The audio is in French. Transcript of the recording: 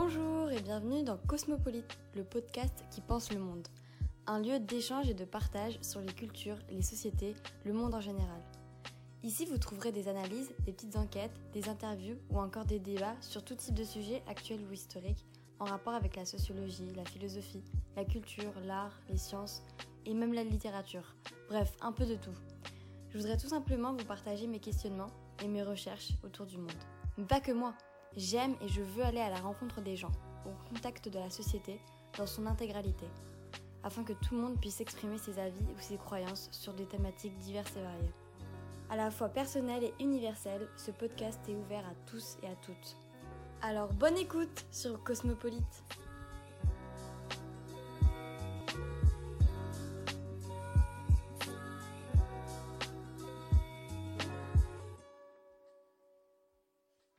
Bonjour et bienvenue dans Cosmopolite, le podcast qui pense le monde. Un lieu d'échange et de partage sur les cultures, les sociétés, le monde en général. Ici, vous trouverez des analyses, des petites enquêtes, des interviews ou encore des débats sur tout type de sujets actuels ou historiques en rapport avec la sociologie, la philosophie, la culture, l'art, les sciences et même la littérature. Bref, un peu de tout. Je voudrais tout simplement vous partager mes questionnements et mes recherches autour du monde. Pas que moi. J'aime et je veux aller à la rencontre des gens, au contact de la société dans son intégralité, afin que tout le monde puisse exprimer ses avis ou ses croyances sur des thématiques diverses et variées. À la fois personnel et universel, ce podcast est ouvert à tous et à toutes. Alors bonne écoute sur Cosmopolite